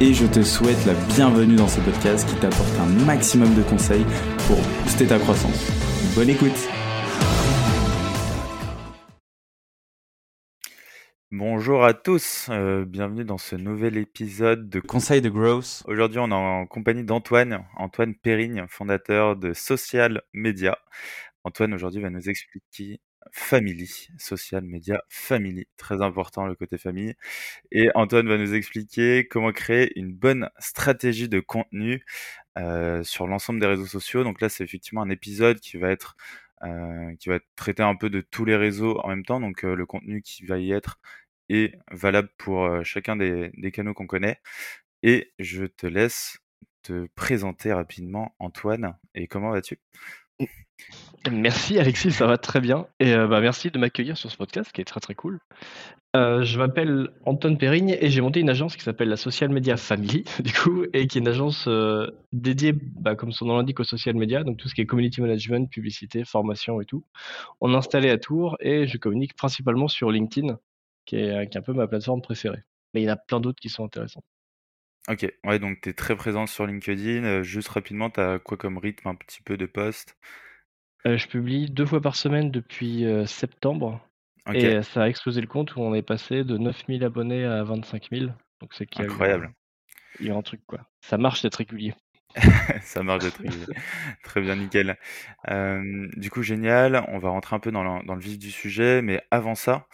et je te souhaite la bienvenue dans ce podcast qui t'apporte un maximum de conseils pour booster ta croissance. Bonne écoute Bonjour à tous, euh, bienvenue dans ce nouvel épisode de Conseil de Growth. Aujourd'hui, on est en compagnie d'Antoine, Antoine Périgne, fondateur de Social Media. Antoine aujourd'hui va nous expliquer Family, social media family, très important le côté famille. Et Antoine va nous expliquer comment créer une bonne stratégie de contenu euh, sur l'ensemble des réseaux sociaux. Donc là, c'est effectivement un épisode qui va être euh, qui va traiter un peu de tous les réseaux en même temps. Donc euh, le contenu qui va y être est valable pour chacun des, des canaux qu'on connaît. Et je te laisse te présenter rapidement, Antoine. Et comment vas-tu? Merci Alexis, ça va très bien. Et euh, bah, merci de m'accueillir sur ce podcast qui est très très cool. Euh, je m'appelle Anton Périgne et j'ai monté une agence qui s'appelle la Social Media Family, du coup, et qui est une agence euh, dédiée, bah, comme son nom l'indique, au social media, donc tout ce qui est community management, publicité, formation et tout. On est installé à Tours et je communique principalement sur LinkedIn, qui est, un peu ma plateforme préférée. Mais il y en a plein d'autres qui sont intéressants. Ok, ouais, donc tu es très présent sur LinkedIn. juste rapidement, tu as quoi comme rythme un petit peu de poste? Je publie deux fois par semaine depuis euh, septembre. Et ça a explosé le compte où on est passé de 9000 abonnés à 25 000. Donc c'est Incroyable. il y a un truc quoi. Ça marche d'être régulier. Ça marche d'être régulier. Très bien, nickel. du coup, génial. On va rentrer un peu dans le, dans le vif du sujet, mais avant ça,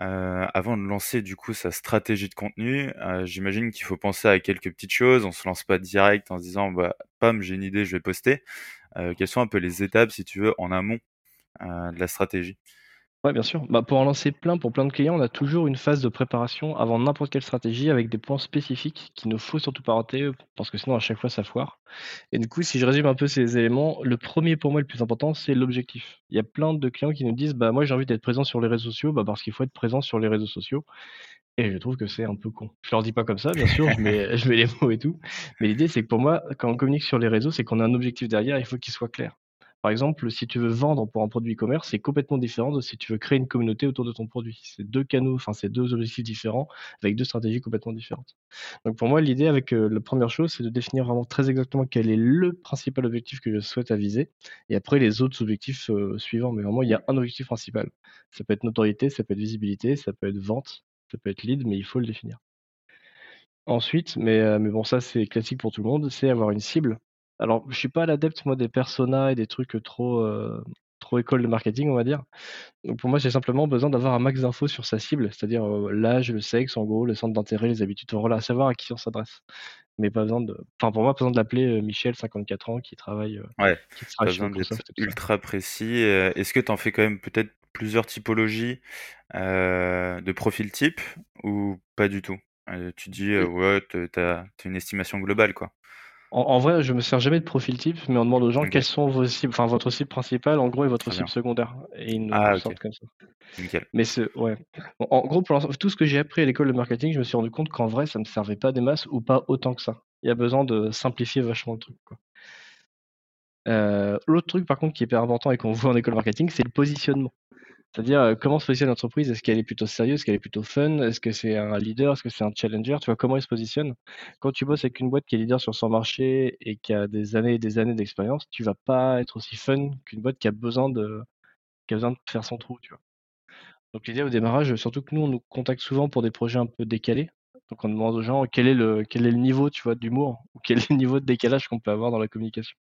euh, avant de lancer du coup sa stratégie de contenu, j'imagine qu'il faut penser à quelques petites choses. On se lance pas direct en se disant bah pam j'ai une idée, je vais poster. Euh, quelles sont un peu les étapes, si tu veux, en amont euh, de la stratégie? Oui, bien sûr. Bah, pour en lancer plein, pour plein de clients, on a toujours une phase de préparation avant n'importe quelle stratégie avec des points spécifiques qu'il ne faut surtout pas rater parce que sinon à chaque fois ça foire. Et du coup, si je résume un peu ces éléments, le premier pour moi le plus important, c'est l'objectif. Il y a plein de clients qui nous disent bah moi j'ai envie d'être présent sur les réseaux sociaux bah, parce qu'il faut être présent sur les réseaux sociaux. Et je trouve que c'est un peu con. Je leur dis pas comme ça, bien sûr, je mets, je mets les mots et tout. Mais l'idée, c'est que pour moi, quand on communique sur les réseaux, c'est qu'on a un objectif derrière, il faut qu'il soit clair. Par exemple, si tu veux vendre pour un produit e-commerce, c'est complètement différent de si tu veux créer une communauté autour de ton produit. C'est deux canaux, enfin, c'est deux objectifs différents avec deux stratégies complètement différentes. Donc, pour moi, l'idée avec euh, la première chose, c'est de définir vraiment très exactement quel est le principal objectif que je souhaite viser. Et après, les autres objectifs euh, suivants. Mais vraiment, il y a un objectif principal. Ça peut être notoriété, ça peut être visibilité, ça peut être vente, ça peut être lead, mais il faut le définir. Ensuite, mais, euh, mais bon, ça c'est classique pour tout le monde, c'est avoir une cible. Alors, je suis pas l'adepte moi des personas et des trucs trop euh, trop école de marketing, on va dire. Donc pour moi, j'ai simplement besoin d'avoir un max d'infos sur sa cible, c'est-à-dire euh, l'âge, le sexe, en gros, le centre d'intérêt, les habitudes, voilà, savoir à qui on s'adresse. Mais pas besoin de, enfin pour moi, pas besoin de l'appeler Michel, 54 ans, qui travaille, Ouais, qui pas besoin d'être ultra précis. Est-ce que tu en fais quand même peut-être plusieurs typologies euh, de profil type ou pas du tout? Euh, Tu dis, euh, ouais, tu as, une estimation globale, quoi. En, vrai, je me sers jamais de profil type, mais on demande aux gens quelles sont vos cibles, enfin votre cible principale, en gros, et votre cible secondaire. Et ils nous ah, sortent comme ça. Nickel. Mais ouais. en gros, pour tout ce que j'ai appris à l'école de marketing, je me suis rendu compte qu'en vrai, ça me servait pas des masses ou pas autant que ça. Il y a besoin de simplifier vachement le truc. Quoi. L'autre truc, par contre, qui est hyper important et qu'on voit en école marketing, c'est le positionnement. C'est-à-dire, euh, comment se positionne l'entreprise? Est-ce qu'elle est plutôt sérieuse? Est-ce qu'elle est plutôt fun? Est-ce que c'est un leader? Est-ce que c'est un challenger? Tu vois, comment elle se positionne Quand tu bosses avec une boîte qui est leader sur son marché et qui a des années et des années d'expérience, tu vas pas être aussi fun qu'une boîte qui a besoin de, qui a besoin de faire son trou, tu vois. Donc l'idée au démarrage, surtout que nous, on nous contacte souvent pour des projets un peu décalés. Donc on demande aux gens quel est le, quel est le niveau, tu vois, d'humour ou quel est le niveau de décalage qu'on peut avoir dans la communication.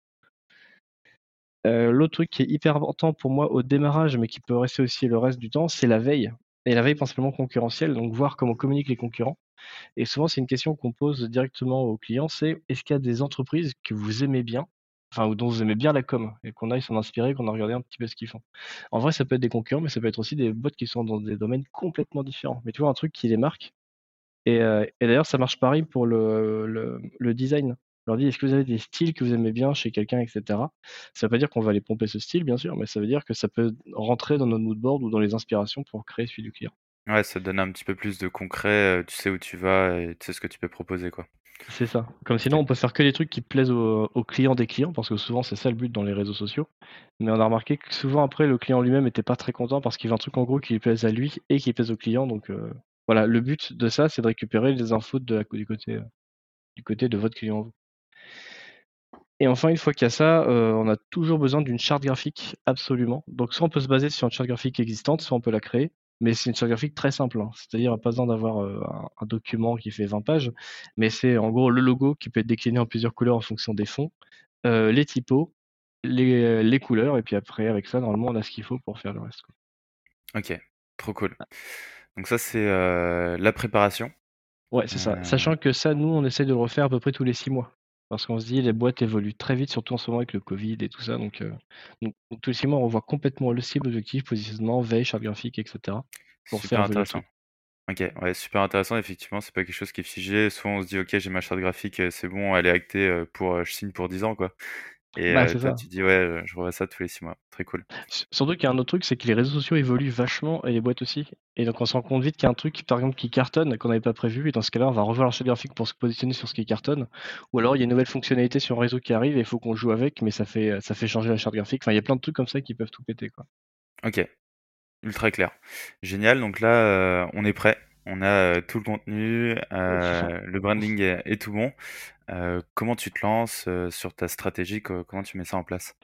Euh, l'autre truc qui est hyper important pour moi au démarrage, mais qui peut rester aussi le reste du temps, c'est la veille. Et la veille principalement concurrentielle, donc voir comment communiquent les concurrents. Et souvent, c'est une question qu'on pose directement aux clients, c'est est-ce qu'il y a des entreprises que vous aimez bien, enfin, ou dont vous aimez bien la com, et qu'on aille s'en inspirer, qu'on a regardé un petit peu ce qu'ils font. En vrai, ça peut être des concurrents, mais ça peut être aussi des bots qui sont dans des domaines complètement différents. Mais tu vois, un truc qui les marque, Et, et d'ailleurs, ça marche pareil pour le design. Je leur dis, est-ce que vous avez des styles que vous aimez bien chez quelqu'un, etc. Ça veut pas dire qu'on va aller pomper ce style, bien sûr, mais ça veut dire que ça peut rentrer dans notre moodboard ou dans les inspirations pour créer celui du client. Ouais, ça donne un petit peu plus de concret, tu sais où tu vas et tu sais ce que tu peux proposer, quoi. C'est ça. Comme sinon, on peut faire que les trucs qui plaisent aux, clients des clients, parce que souvent c'est ça le but dans les réseaux sociaux. Mais on a remarqué que souvent après, le client lui-même était pas très content parce qu'il veut un truc en gros qui lui plaise à lui et qui plaise au client. Donc voilà, le but de ça, c'est de récupérer les infos de du côté du côté de votre client. Et enfin, une fois qu'il y a ça, on a toujours besoin d'une charte graphique, absolument. Donc soit on peut se baser sur une charte graphique existante, soit on peut la créer. Mais c'est une charte graphique très simple, hein. c'est-à-dire pas besoin d'avoir un, document qui fait 20 pages, mais c'est en gros le logo qui peut être décliné en plusieurs couleurs en fonction des fonds, les typos, les, couleurs, et puis après avec ça, normalement, on a ce qu'il faut pour faire le reste. Ok, trop cool. Donc ça, c'est la préparation. Ouais, c'est ça. Sachant que ça, nous, on essaie de le refaire à peu près tous les six mois. Parce qu'on se dit, les boîtes évoluent très vite, surtout en ce moment avec le Covid et tout ça. Donc, euh, tous les six mois, on voit complètement le cible, objectif, positionnement, veille, charte graphique, etc. Pour super intéressant. Ok, ouais, super intéressant. Effectivement, c'est pas quelque chose qui est figé. Soit on se dit, ok, j'ai ma charte graphique, c'est bon, elle est actée euh, pour, euh, je signe pour 10 ans, quoi. Et bah, tu dis, ouais, je revois ça tous les six mois. Très cool. Surtout qu'il y a un autre truc, c'est que les réseaux sociaux évoluent vachement et les boîtes aussi. Et donc on se rend compte vite qu'il y a un truc, par exemple, qui cartonne, qu'on n'avait pas prévu. Et dans ce cas-là, on va revoir l'archi graphique pour se positionner sur ce qui cartonne. Ou alors il y a une nouvelle fonctionnalité sur un réseau qui arrive et il faut qu'on joue avec, mais ça fait, ça fait changer la charte graphique. Enfin, il y a plein de trucs comme ça qui peuvent tout péter. Quoi. Ok, ultra clair. Génial. Donc là, on est prêt. On a tout le contenu, le branding est, tout bon. Comment tu te lances sur ta stratégie? Comment tu mets ça en place?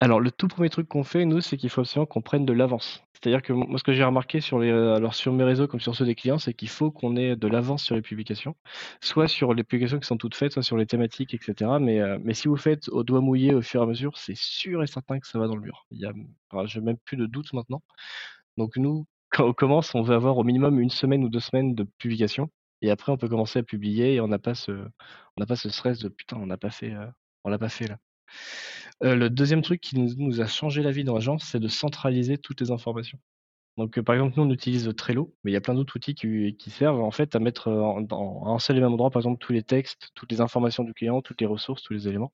Alors, le tout premier truc qu'on fait, nous, c'est qu'il faut absolument qu'on prenne de l'avance. C'est-à-dire que moi, ce que j'ai remarqué sur les, alors sur mes réseaux comme sur ceux des clients, c'est qu'il faut qu'on ait de l'avance sur les publications, soit sur les publications qui sont toutes faites, soit sur les thématiques, etc. Mais, si vous faites au doigt mouillé au fur et à mesure, c'est sûr et certain que ça va dans le mur. Il y a, même plus de doute maintenant. Donc nous, quand on commence, on veut avoir au minimum une semaine ou deux semaines de publication. Et après, on peut commencer à publier et on n'a pas ce, on n'a pas ce stress de putain, on n'a pas fait, euh, on l'a pas fait là. Euh, le deuxième truc qui nous, a changé la vie dans l'agence, c'est de centraliser toutes les informations. Donc, euh, par exemple, nous, on utilise Trello, mais il y a plein d'autres outils qui, servent en fait à mettre en, un seul et même endroit, par exemple, tous les textes, toutes les informations du client, toutes les ressources, tous les éléments,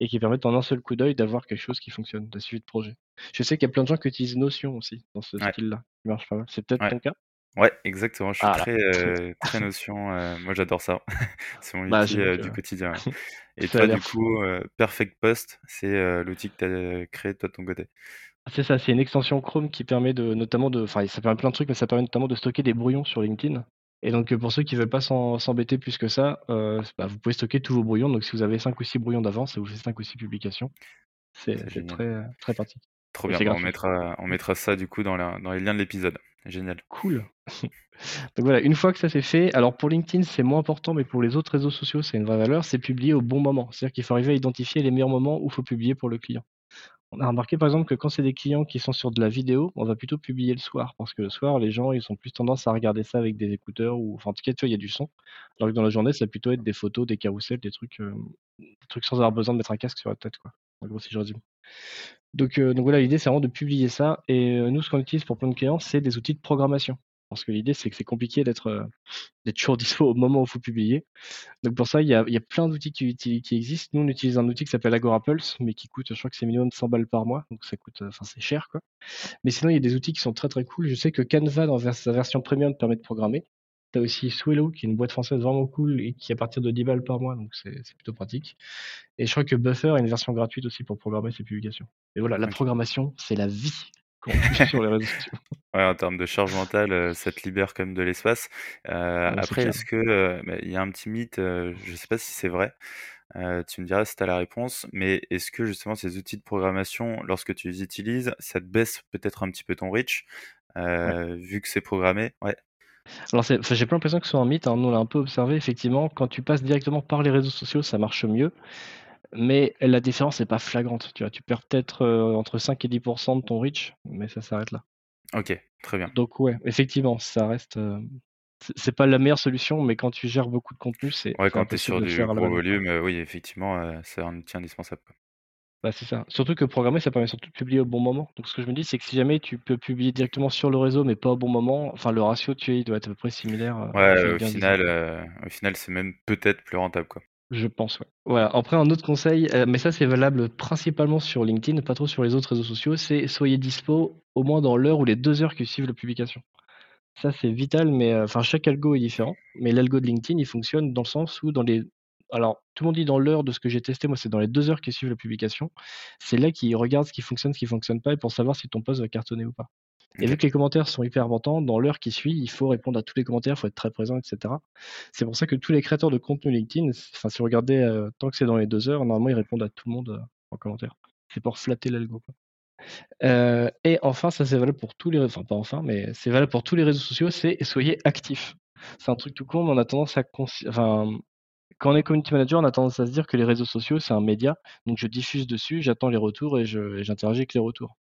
et qui permettent en un seul coup d'œil d'avoir quelque chose qui fonctionne, de suivi de projet. Je sais qu'il y a plein de gens qui utilisent Notion aussi dans ce style-là, qui marche pas mal. C'est peut-être ton cas? Ouais, exactement. Je suis ah très, euh, très Notion. Euh, moi, j'adore ça. c'est mon bah, outil du quotidien. Et toi, du coup, Perfect Post, c'est l'outil que tu as créé toi de ton côté? C'est ça, c'est une extension Chrome qui permet de notamment de enfin ça permet plein de trucs, mais ça permet notamment de stocker des brouillons sur LinkedIn. Et donc pour ceux qui veulent pas s'embêter plus que ça, bah, vous pouvez stocker tous vos brouillons. Donc si vous avez 5 ou 6 brouillons d'avance, ça vous fait 5 ou 6 publications. C'est très, très pratique. Trop bien, on mettra, on mettra ça du coup dans, dans les liens de l'épisode. Génial. Cool. donc voilà, une fois que ça c'est fait, alors pour LinkedIn c'est moins important, mais pour les autres réseaux sociaux c'est une vraie valeur, c'est publier au bon moment. C'est-à-dire qu'il faut arriver à identifier les meilleurs moments où il faut publier pour le client. On a remarqué par exemple que quand c'est des clients qui sont sur de la vidéo, on va plutôt publier le soir parce que le soir, les gens ils ont plus tendance à regarder ça avec des écouteurs ou enfin en tout cas tu vois il y a du son. Alors que dans la journée, ça va plutôt être des photos, des carousels, des trucs, euh, des trucs sans avoir besoin de mettre un casque sur la tête quoi. Euh, donc voilà, l'idée c'est vraiment de publier ça et euh, nous ce qu'on utilise pour plein de clients, c'est des outils de programmation. Parce que l'idée, c'est que c'est compliqué d'être euh, toujours dispo au moment où il faut publier. Donc pour ça, il y a, plein d'outils qui, qui, existent. Nous, on utilise un outil qui s'appelle Agora Pulse, mais qui coûte, je crois que c'est minimum 100 balles par mois. Donc ça coûte, enfin c'est cher quoi. Mais sinon, il y a des outils qui sont très très cool. Je sais que Canva, dans sa version premium, permet de programmer. Tu as aussi Swello, qui est une boîte française vraiment cool et qui est à partir de 10 balles par mois, donc c'est plutôt pratique. Et je crois que Buffer a une version gratuite aussi pour programmer ses publications. Et voilà, la programmation, c'est la vie sur les réseaux sociaux. Ouais, en termes de charge mentale, euh, ça te libère quand même de l'espace. Euh, après, est-ce que euh, il y a un petit mythe, je ne sais pas si c'est vrai. tu me diras si tu as la réponse, mais est-ce que justement ces outils de programmation, lorsque tu les utilises, ça te baisse peut-être un petit peu ton reach, vu que c'est programmé? Ouais. Alors j'ai pas l'impression que ce soit un mythe, hein. Nous, on l'a un peu observé. Effectivement, quand tu passes directement par les réseaux sociaux, ça marche mieux mais la différence n'est pas flagrante. Tu vois, tu perds peut-être euh, entre 5 et 10% de ton reach, mais ça s'arrête là. Ok, très bien. Donc ouais, effectivement, ça reste. Euh, c'est pas la meilleure solution, mais quand tu gères beaucoup de contenu, c'est. Ouais, quand tu es sur du gros volume, euh, oui, effectivement, c'est un outil indispensable. Bah, c'est ça. Surtout que programmer, ça permet surtout de publier au bon moment. Donc ce que je me dis, c'est que si jamais tu peux publier directement sur le réseau, mais pas au bon moment, enfin le ratio, tu sais, il doit être à peu près similaire, heu, Ouais, est au bien final, heu, au final, c'est même peut-être plus rentable, quoi. Je pense, ouais. Voilà, après un autre conseil, heu, mais ça c'est valable principalement sur LinkedIn, pas trop sur les autres réseaux sociaux, c'est soyez dispo au moins dans l'heure ou les 2 heures qui suivent la publication. Ça c'est vital, mais enfin chaque algo est différent, mais l'algo de LinkedIn, il fonctionne dans le sens où dans les alors tout le monde dit dans l'heure de ce que j'ai testé, moi c'est dans les 2 heures qui suivent la publication. C'est là qu'il regarde ce qui fonctionne, ce qui fonctionne pas et pour savoir si ton post va cartonner ou pas. Et vu que les commentaires sont hyper importants, dans l'heure qui suit, il faut répondre à tous les commentaires, il faut être très présent, et cetera. C'est pour ça que tous les créateurs de contenu LinkedIn, enfin, si vous regardez, heu, tant que c'est dans les 2 heures, normalement, ils répondent à tout le monde, heu, en commentaire. C'est pour flatter l'algo. Heu et enfin, ça, c'est valable pour tous les enfin, pas enfin, mais c'est valable pour tous les réseaux sociaux, c'est soyez actifs. C'est un truc tout con, mais on a tendance à enfin, quand on est community manager, on a tendance à se dire que les réseaux sociaux, c'est un média, donc je diffuse dessus, j'attends les retours et j'interagis avec les retours.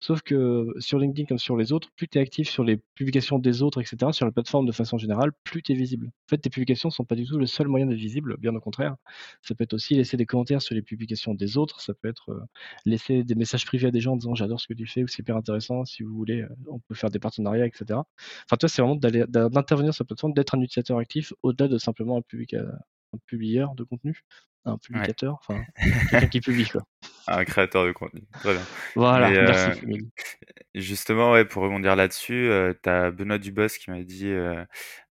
Sauf que sur LinkedIn comme sur les autres, plus tu es actif sur les publications des autres et cetera, sur la plateforme de façon générale, plus tu es visible. En fait, tes publications ne sont pas du tout le seul moyen d'être visible, bien au contraire. Ça peut être aussi laisser des commentaires sur les publications des autres, ça peut être, heu, laisser des messages privés à des gens en disant: «J'adore ce que tu fais» ou «C'est hyper intéressant, si vous voulez, heu, on peut faire des partenariats» et cetera. Enfin, toi, c'est vraiment d'intervenir sur la plateforme, d'être un utilisateur actif au-delà de simplement un publica un publieur de contenu, un publicateur, enfin, quelqu'un qui publie, quoi. Un créateur de contenu, très bien. Voilà, Mais, merci justement, ouais, pour rebondir là-dessus, heu, tu as Benoît Dubos qui m'a dit, heu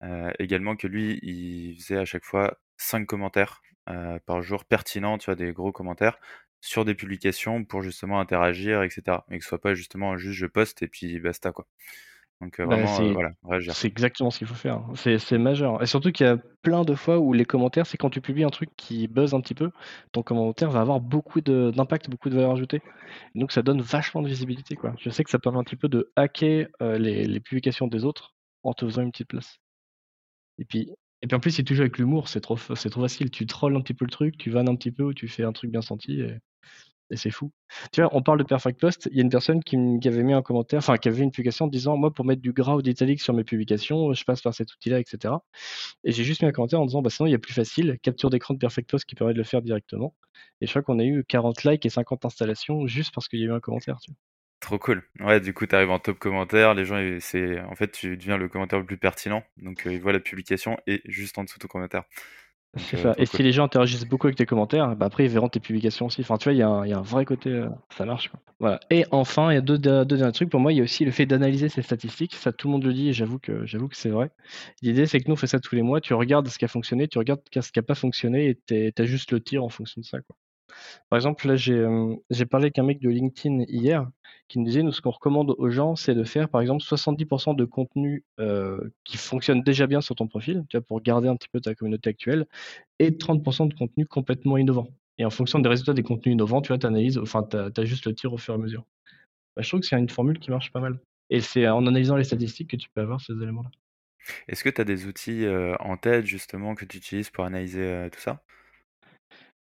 heu, également que lui, il faisait à chaque fois 5 commentaires, par jour pertinents, tu vois? Des gros commentaires sur des publications pour justement interagir et cetera et que ce soit pas justement juste je poste et puis basta, quoi. Donc, heu, Bah, vraiment, c'est voilà, réagir, c'est exactement ce qu'il faut faire, hein. C'est c'est majeur et surtout qu'il y a plein de fois où les commentaires, c'est quand tu publies un truc qui buzz un petit peu, ton commentaire va avoir beaucoup de d'impact, beaucoup de valeur ajoutée. Donc ça donne vachement de visibilité, quoi. Je sais que ça permet un petit peu de hacker, heu, les les publications des autres en te faisant une petite place. Et puis et puis en plus, si tu joues avec l'humour, c'est trop trop facile. Tu trolls un petit peu le truc, tu vannes un petit peu ou tu fais un truc bien senti et et c'est fou. Tu vois, on parle de Perfect Post, il y a une personne qui avait mis un commentaire, enfin qui avait une publication en disant: «Moi, pour mettre du gras ou de l'italique sur mes publications, je passe par cet outil-là» et cetera. Et j'ai juste mis un commentaire en disant: «Bah, sinon, il y a plus facile, capture d'écran de Perfect Post qui permet de le faire directement» et je crois qu'on a eu 40 likes et 50 installations juste parce qu'il y a eu un commentaire? Trop cool. Ouais, du coup, tu arrives en top commentaire, les gens, c'est en fait, tu deviens le commentaire le plus pertinent, donc, heu, ils voient la publication et juste en dessous ton commentaire. C'est ça trop et si les gens interagissent beaucoup avec tes commentaires, bah, après ils verront tes publications aussi. Enfin, tu vois, il y a un il y a un vrai côté, heu, ça marche, quoi. Voilà et enfin, il y a 2 de 2 derniers trucs pour moi, il y a aussi le fait d'analyser ses statistiques. Ça, tout le monde le dit et j'avoue que j'avoue que c'est vrai. L'idée, c'est que nous, on fait ça tous les mois. Tu regardes ce qui a fonctionné, tu regardes qu'est-ce qui a pas fonctionné et tu es juste le tir en fonction de ça, quoi. Par exemple, là, j'ai, parlé avec un mec de LinkedIn hier qui me disait: «Nous, ce qu'on recommande aux gens, c'est de faire, par exemple, 70% de contenu, qui fonctionne déjà bien sur ton profil», tu vois? Pour garder un petit peu ta communauté actuelle et 30% de contenu complètement innovant et en fonction des résultats des contenus innovants, tu vois, tu analyses, enfin, tu ajustes le tir au fur et à mesure. Bah, je trouve que c'est une formule qui marche pas mal et c'est en analysant les statistiques que tu peux avoir ces éléments-là. Est-ce que tu as des outils, en tête justement que tu utilises pour analyser, tout ça?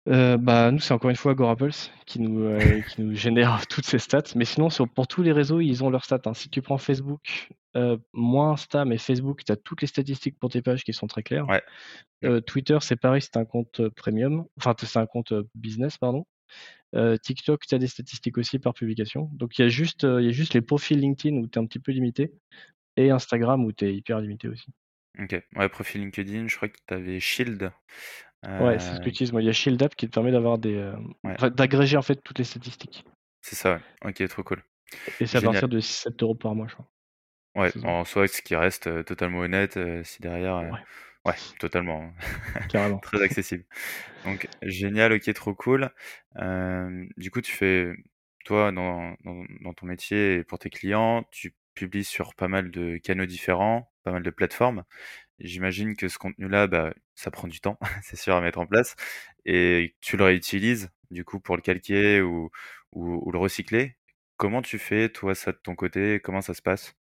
Heu, bah, nous, c'est encore une fois Agorapulse qui nous, heu, qui nous génère toutes ces stats. Mais sinon, sur pour tous les réseaux, ils ont leurs stats, hein. Si tu prends Facebook, heu, moins Insta, mais Facebook, tu as toutes les statistiques pour tes pages qui sont très claires. Ouais. Twitter, c'est pareil, c'est un compte, premium, enfin, c'est un compte, business, pardon. TikTok, tu as des statistiques aussi par publication. Donc il y a juste, y a juste les profils LinkedIn où tu es un petit peu limité et Instagram où tu es hyper limité aussi. OK. Ouais, profil LinkedIn, je crois que tu avais Shield, Ouais, c'est ce que heu, j'utilise moi. Il y a Shield App qui te permet d'avoir des, ouais, enfin, d'agréger, en fait, toutes les statistiques. c'est ça, ouais. OK, trop cool. Et c'est à partir de 7 euros par mois, je crois, Ouais, en soi, ce qui reste, heu, totalement honnête, si derrière, Ouais, ouais, totalement, carrément. très accessible. Donc génial, OK, trop cool. Du coup, tu fais toi, dans dans dans ton métier et pour tes clients, tu publies sur pas mal de canaux différents, pas mal de plateformes. J'imagine que ce contenu-là, bah, ça prend du temps, c'est sûr, à mettre en place et tu le réutilises, du coup, pour le calquer ou ou le recycler. Comment tu fais, toi, ça, de ton côté? Comment ça se passe?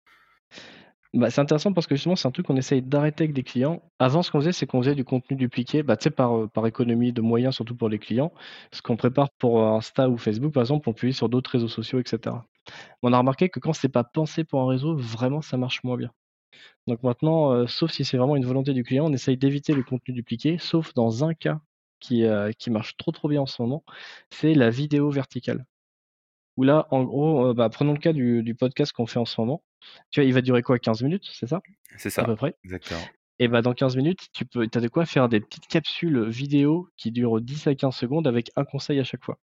Bah, c'est intéressant parce que justement, c'est un truc qu'on essaye d'arrêter avec des clients. Avant, ce qu'on faisait, c'est qu'on faisait du contenu dupliqué, bah, par, heu, par économie de moyens, surtout pour les clients. Ce qu'on prépare pour, heu, Insta ou Facebook, par exemple, on publie sur d'autres réseaux sociaux et cetera. On a remarqué que quand c'est pas pensé pour un réseau, vraiment, ça marche moins bien. Donc maintenant, heu, sauf si c'est vraiment une volonté du client, on essaye d'éviter le contenu dupliqué, sauf dans un cas qui, qui marche trop trop bien en ce moment, c'est la vidéo verticale. Où là, en gros, bah, prenons le cas du, du podcast qu'on fait en ce moment. Tu vois, il va durer quoi 15 minutes, c'est ça? C'est ça. À peu près. Exactement. Et bah, dans 15 minutes, tu peux, as de quoi faire des petites capsules vidéo qui durent 10 à 15 secondes avec un conseil à chaque fois.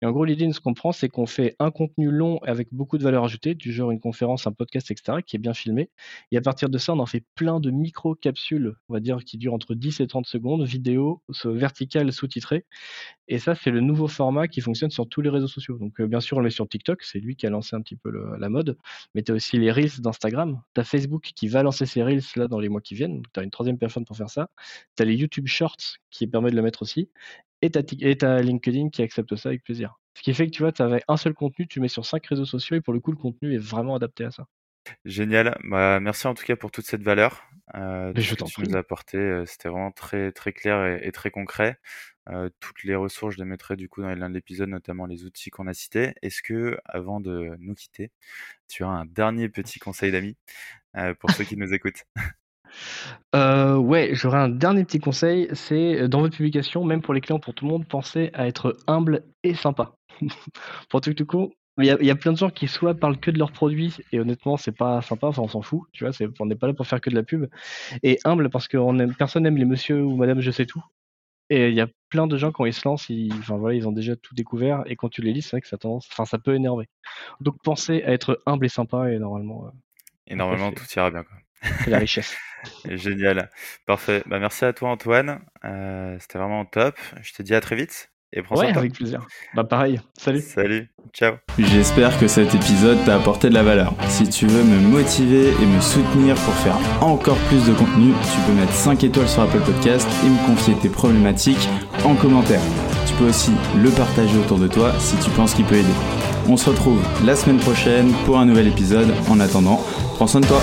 Et en gros, l'idée de ce qu'on prend, c'est qu'on fait un contenu long avec beaucoup de valeur ajoutée, du genre une conférence, un podcast, etc., qui est bien filmé. Et à partir de ça, on en fait plein de micro-capsules, on va dire, qui durent entre 10 et 30 secondes, vidéo, verticale, sous-titrée. Et ça, c'est le nouveau format qui fonctionne sur tous les réseaux sociaux. Donc, euh, bien sûr, on le sur TikTok, c'est lui qui a lancé un petit peu la mode. Mais tu as aussi les Reels d'Instagram. Tu as Facebook qui va lancer ses Reels là dans les mois qui viennent. Donc, tu as une troisième personne pour faire ça. Tu as les YouTube Shorts qui permet de le mettre aussi et ta, LinkedIn qui accepte ça avec plaisir. Ce qui fait que tu vois, tu avais un seul contenu, tu mets sur cinq réseaux sociaux et pour le coup, le contenu est vraiment adapté à ça. Génial. Bah, merci en tout cas pour toute cette valeur euh, que tu nous as apporté. Euh, c'était vraiment très très clair et, très concret. Euh, toutes les ressources, je les mettrai du coup dans l'un de l'épisode, notamment les outils qu'on a cités. Est-ce que, avant de nous quitter, tu as un dernier petit conseil d'amis euh, pour ceux qui nous écoutent? Euh, ouais, j'aurais un dernier petit conseil, c'est euh, dans votre publication, même pour les clients, pour tout le monde, pensez à être humble et sympa. pour tout tout coup, il y, a, plein de gens qui soit parlent que de leurs produits et honnêtement c'est pas sympa, enfin on s'en fout, tu vois, on n'est pas là pour faire que de la pub. Et humble parce que aime, personne n'aime les monsieur ou madame je sais tout. Et il y a plein de gens quand ils se lancent, ils, enfin voilà, ils ont déjà tout découvert et quand tu les lis, c'est vrai que ça tendance, enfin ça peut énerver. Donc pensez à être humble et sympa et normalement. Euh, et normalement tout ira bien quoi. C'est la richesse. Génial. Parfait. Bah, merci à toi, Antoine. Euh, c'était vraiment top. Je te dis à très vite. Et prends ouais, avec plaisir. Bah pareil. Salut. Salut. Ciao. J'espère que cet épisode t'a apporté de la valeur. Si tu veux me motiver et me soutenir pour faire encore plus de contenu, tu peux mettre 5 étoiles sur Apple Podcast et me confier tes problématiques en commentaire. Tu peux aussi le partager autour de toi si tu penses qu'il peut aider. On se retrouve la semaine prochaine pour un nouvel épisode. En attendant, prends soin de toi.